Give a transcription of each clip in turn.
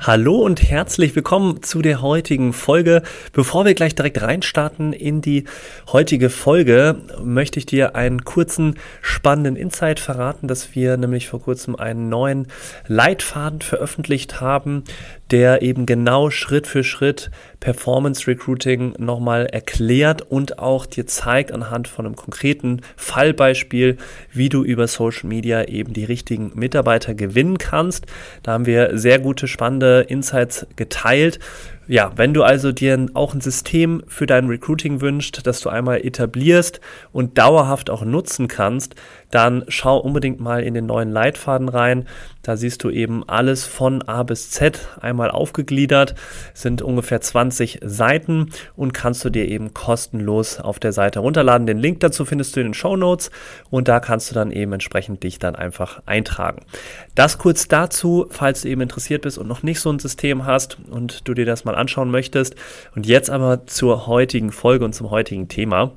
Hallo und herzlich willkommen zu der heutigen Folge. Bevor wir gleich direkt reinstarten in die heutige Folge, möchte ich dir einen kurzen spannenden Insight verraten, dass wir nämlich vor kurzem einen neuen Leitfaden veröffentlicht haben, der eben genau Schritt für Schritt Performance Recruiting nochmal erklärt und auch dir zeigt anhand von einem konkreten Fallbeispiel, wie du über Social Media eben die richtigen Mitarbeiter gewinnen kannst. Da haben wir sehr gute, spannende Insights geteilt ja, wenn du also dir auch ein System für dein Recruiting wünschst, das du einmal etablierst und dauerhaft auch nutzen kannst, dann schau unbedingt mal in den neuen Leitfaden rein. Da siehst du eben alles von A bis Z einmal aufgegliedert, sind ungefähr 20 Seiten und kannst du dir eben kostenlos auf der Seite runterladen. Den Link dazu findest du in den Show Notes und da kannst du dann eben entsprechend dich dann einfach eintragen. Das kurz dazu, falls du eben interessiert bist und noch nicht so ein System hast und du dir das mal anschauen möchtest. Und jetzt aber zur heutigen Folge und zum heutigen Thema.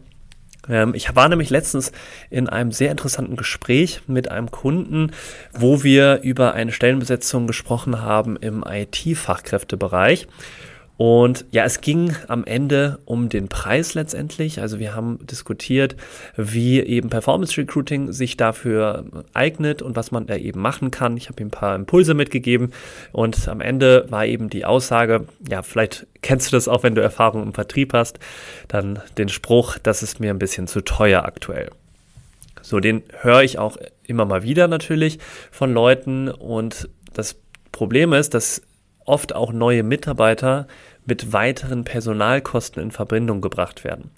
Ähm, ich war nämlich letztens in einem sehr interessanten Gespräch mit einem Kunden, wo wir über eine Stellenbesetzung gesprochen haben im IT-Fachkräftebereich. Und ja, es ging am Ende um den Preis letztendlich. Also wir haben diskutiert, wie eben Performance Recruiting sich dafür eignet und was man da eben machen kann. Ich habe ihm ein paar Impulse mitgegeben und am Ende war eben die Aussage, ja, vielleicht kennst du das auch, wenn du Erfahrung im Vertrieb hast, dann den Spruch, das ist mir ein bisschen zu teuer aktuell. So, den höre ich auch immer mal wieder natürlich von Leuten und das Problem ist, dass oft auch neue Mitarbeiter mit weiteren Personalkosten in Verbindung gebracht werden.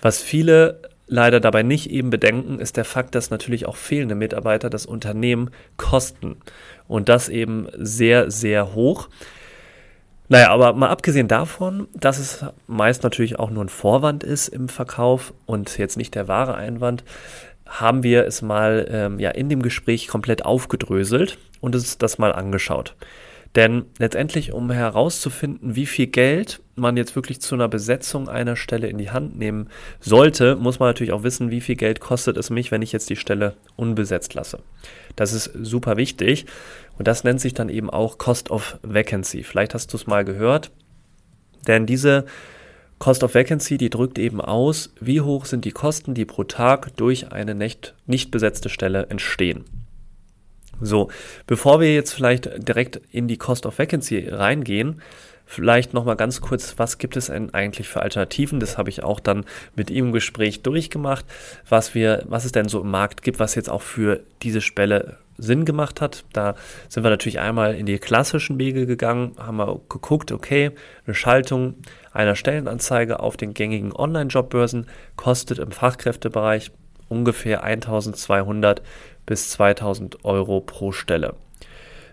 Was viele leider dabei nicht eben bedenken, ist der Fakt, dass natürlich auch fehlende Mitarbeiter das Unternehmen kosten. Und das eben sehr, sehr hoch. Naja, aber mal abgesehen davon, dass es meist natürlich auch nur ein Vorwand ist im Verkauf und jetzt nicht der wahre Einwand, haben wir es mal ähm, ja, in dem Gespräch komplett aufgedröselt und uns das mal angeschaut. Denn letztendlich, um herauszufinden, wie viel Geld man jetzt wirklich zu einer Besetzung einer Stelle in die Hand nehmen sollte, muss man natürlich auch wissen, wie viel Geld kostet es mich, wenn ich jetzt die Stelle unbesetzt lasse. Das ist super wichtig und das nennt sich dann eben auch Cost of Vacancy. Vielleicht hast du es mal gehört, denn diese Cost of Vacancy, die drückt eben aus, wie hoch sind die Kosten, die pro Tag durch eine nicht, nicht besetzte Stelle entstehen. So, bevor wir jetzt vielleicht direkt in die Cost of Vacancy reingehen, vielleicht nochmal ganz kurz, was gibt es denn eigentlich für Alternativen? Das habe ich auch dann mit ihm im Gespräch durchgemacht, was wir, was es denn so im Markt gibt, was jetzt auch für diese Stelle Sinn gemacht hat. Da sind wir natürlich einmal in die klassischen Wege gegangen, haben wir geguckt, okay, eine Schaltung einer Stellenanzeige auf den gängigen Online-Jobbörsen kostet im Fachkräftebereich ungefähr 1200 bis 2000 Euro pro Stelle.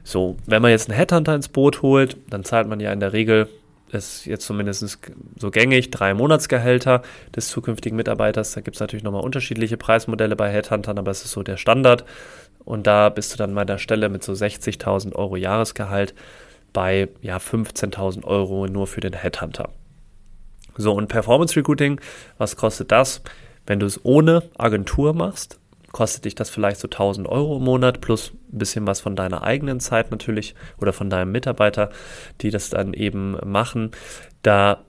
So, wenn man jetzt einen Headhunter ins Boot holt, dann zahlt man ja in der Regel, ist jetzt zumindest so gängig, drei Monatsgehälter des zukünftigen Mitarbeiters. Da gibt es natürlich nochmal unterschiedliche Preismodelle bei Headhuntern, aber es ist so der Standard. Und da bist du dann bei der Stelle mit so 60.000 Euro Jahresgehalt bei ja, 15.000 Euro nur für den Headhunter. So, und Performance Recruiting, was kostet das? Wenn du es ohne Agentur machst, kostet dich das vielleicht so 1000 Euro im Monat plus ein bisschen was von deiner eigenen Zeit natürlich oder von deinem Mitarbeiter, die das dann eben machen. Da,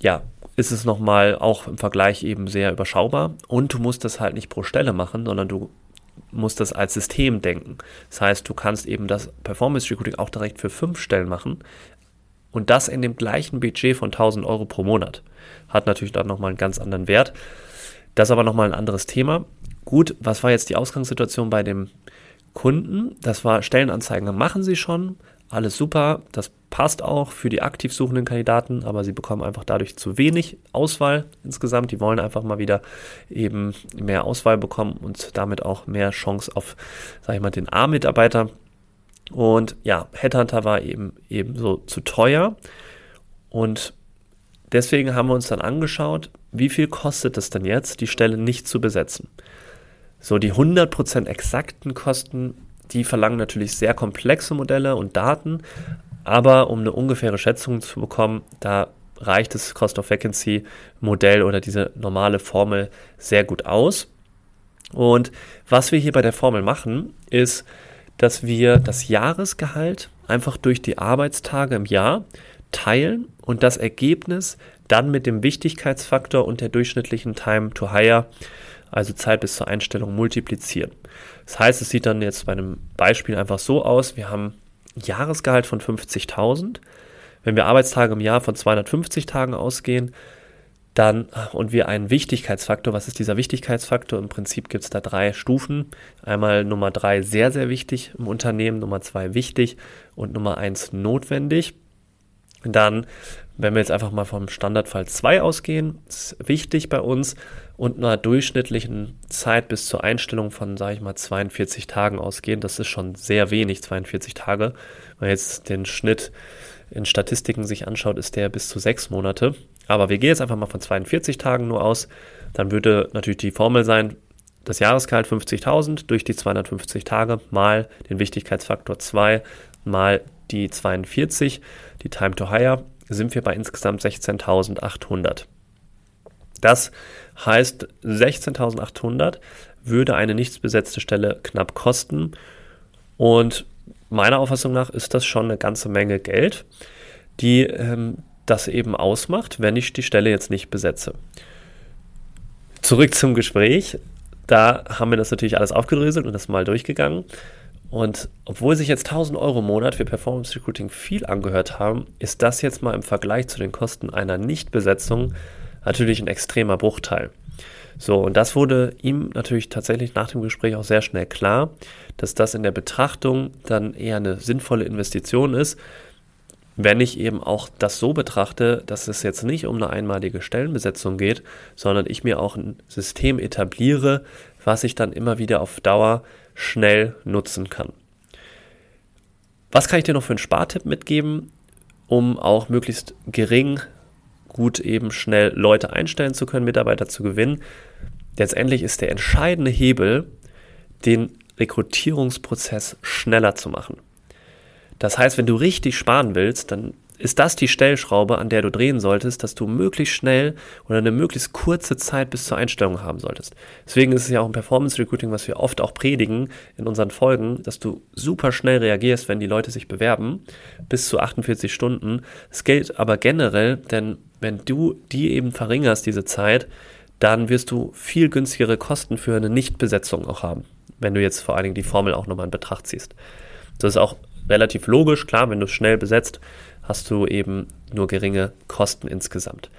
ja, ist es nochmal auch im Vergleich eben sehr überschaubar und du musst das halt nicht pro Stelle machen, sondern du musst das als System denken. Das heißt, du kannst eben das Performance Recruiting auch direkt für fünf Stellen machen und das in dem gleichen Budget von 1000 Euro pro Monat. Hat natürlich dann nochmal einen ganz anderen Wert. Das ist aber nochmal ein anderes Thema. Gut, was war jetzt die Ausgangssituation bei dem Kunden? Das war Stellenanzeigen machen sie schon, alles super, das passt auch für die aktiv suchenden Kandidaten, aber sie bekommen einfach dadurch zu wenig Auswahl insgesamt. Die wollen einfach mal wieder eben mehr Auswahl bekommen und damit auch mehr Chance auf, sag ich mal, den A-Mitarbeiter. Und ja, Headhunter war eben eben so zu teuer und deswegen haben wir uns dann angeschaut, wie viel kostet es denn jetzt, die Stelle nicht zu besetzen. So die 100% exakten Kosten, die verlangen natürlich sehr komplexe Modelle und Daten, aber um eine ungefähre Schätzung zu bekommen, da reicht das Cost of Vacancy Modell oder diese normale Formel sehr gut aus. Und was wir hier bei der Formel machen, ist, dass wir das Jahresgehalt einfach durch die Arbeitstage im Jahr teilen und das Ergebnis dann mit dem Wichtigkeitsfaktor und der durchschnittlichen Time to Hire, also Zeit bis zur Einstellung, multiplizieren. Das heißt, es sieht dann jetzt bei einem Beispiel einfach so aus, wir haben Jahresgehalt von 50.000. Wenn wir Arbeitstage im Jahr von 250 Tagen ausgehen, dann und wir einen Wichtigkeitsfaktor, was ist dieser Wichtigkeitsfaktor? Im Prinzip gibt es da drei Stufen. Einmal Nummer drei sehr, sehr wichtig im Unternehmen, Nummer zwei wichtig und Nummer eins notwendig. Dann, wenn wir jetzt einfach mal vom Standardfall 2 ausgehen, ist wichtig bei uns und einer durchschnittlichen Zeit bis zur Einstellung von, sage ich mal, 42 Tagen ausgehen. Das ist schon sehr wenig, 42 Tage. Wenn man jetzt den Schnitt in Statistiken sich anschaut, ist der bis zu sechs Monate. Aber wir gehen jetzt einfach mal von 42 Tagen nur aus. Dann würde natürlich die Formel sein, das Jahresgehalt 50.000 durch die 250 Tage mal den Wichtigkeitsfaktor 2 mal die 42, die Time to Hire, sind wir bei insgesamt 16.800. Das heißt, 16.800 würde eine nichts besetzte Stelle knapp kosten. Und meiner Auffassung nach ist das schon eine ganze Menge Geld, die ähm, das eben ausmacht, wenn ich die Stelle jetzt nicht besetze. Zurück zum Gespräch. Da haben wir das natürlich alles aufgedröselt und das mal durchgegangen. Und obwohl sich jetzt 1000 Euro im Monat für Performance Recruiting viel angehört haben, ist das jetzt mal im Vergleich zu den Kosten einer Nichtbesetzung natürlich ein extremer Bruchteil. So, und das wurde ihm natürlich tatsächlich nach dem Gespräch auch sehr schnell klar, dass das in der Betrachtung dann eher eine sinnvolle Investition ist, wenn ich eben auch das so betrachte, dass es jetzt nicht um eine einmalige Stellenbesetzung geht, sondern ich mir auch ein System etabliere, was ich dann immer wieder auf Dauer schnell nutzen kann. Was kann ich dir noch für einen Spartipp mitgeben, um auch möglichst gering gut eben schnell Leute einstellen zu können, Mitarbeiter zu gewinnen? Letztendlich ist der entscheidende Hebel, den Rekrutierungsprozess schneller zu machen. Das heißt, wenn du richtig sparen willst, dann ist das die Stellschraube, an der du drehen solltest, dass du möglichst schnell oder eine möglichst kurze Zeit bis zur Einstellung haben solltest. Deswegen ist es ja auch im Performance Recruiting, was wir oft auch predigen in unseren Folgen, dass du super schnell reagierst, wenn die Leute sich bewerben, bis zu 48 Stunden. Es gilt aber generell, denn wenn du die eben verringerst, diese Zeit, dann wirst du viel günstigere Kosten für eine Nichtbesetzung auch haben, wenn du jetzt vor allen Dingen die Formel auch nochmal in Betracht ziehst. Das ist auch relativ logisch, klar, wenn du es schnell besetzt, hast du eben nur geringe Kosten insgesamt.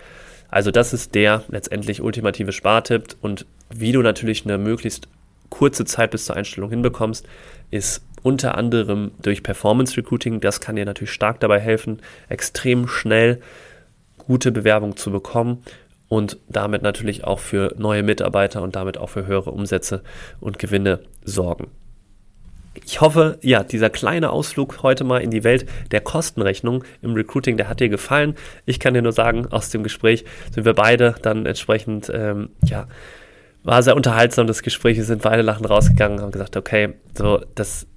Also das ist der letztendlich ultimative Spartipp und wie du natürlich eine möglichst kurze Zeit bis zur Einstellung hinbekommst, ist unter anderem durch Performance Recruiting. Das kann dir natürlich stark dabei helfen, extrem schnell gute Bewerbungen zu bekommen und damit natürlich auch für neue Mitarbeiter und damit auch für höhere Umsätze und Gewinne sorgen. Ich hoffe, ja, dieser kleine Ausflug heute mal in die Welt der Kostenrechnung im Recruiting, der hat dir gefallen. Ich kann dir nur sagen, aus dem Gespräch sind wir beide dann entsprechend, ähm, ja, war sehr unterhaltsam das Gespräch. Wir sind beide lachend rausgegangen, haben gesagt, okay, so, das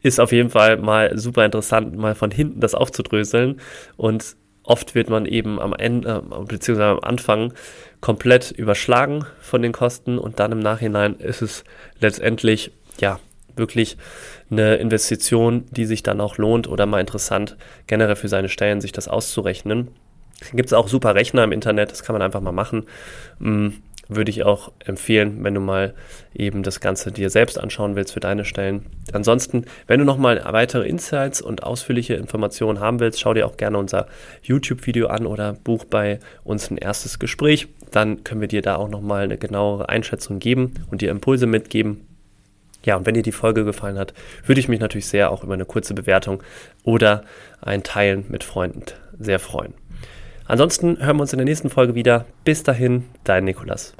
ist auf jeden Fall mal super interessant, mal von hinten das aufzudröseln. Und oft wird man eben am Ende, äh, beziehungsweise am Anfang komplett überschlagen von den Kosten und dann im Nachhinein ist es letztendlich, ja, wirklich eine Investition, die sich dann auch lohnt oder mal interessant, generell für seine Stellen sich das auszurechnen. Gibt es auch super Rechner im Internet, das kann man einfach mal machen. Hm, würde ich auch empfehlen, wenn du mal eben das Ganze dir selbst anschauen willst für deine Stellen. Ansonsten, wenn du nochmal weitere Insights und ausführliche Informationen haben willst, schau dir auch gerne unser YouTube-Video an oder buch bei uns ein erstes Gespräch. Dann können wir dir da auch nochmal eine genauere Einschätzung geben und dir Impulse mitgeben, ja, und wenn dir die Folge gefallen hat, würde ich mich natürlich sehr auch über eine kurze Bewertung oder ein Teilen mit Freunden sehr freuen. Ansonsten hören wir uns in der nächsten Folge wieder. Bis dahin, dein Nikolas.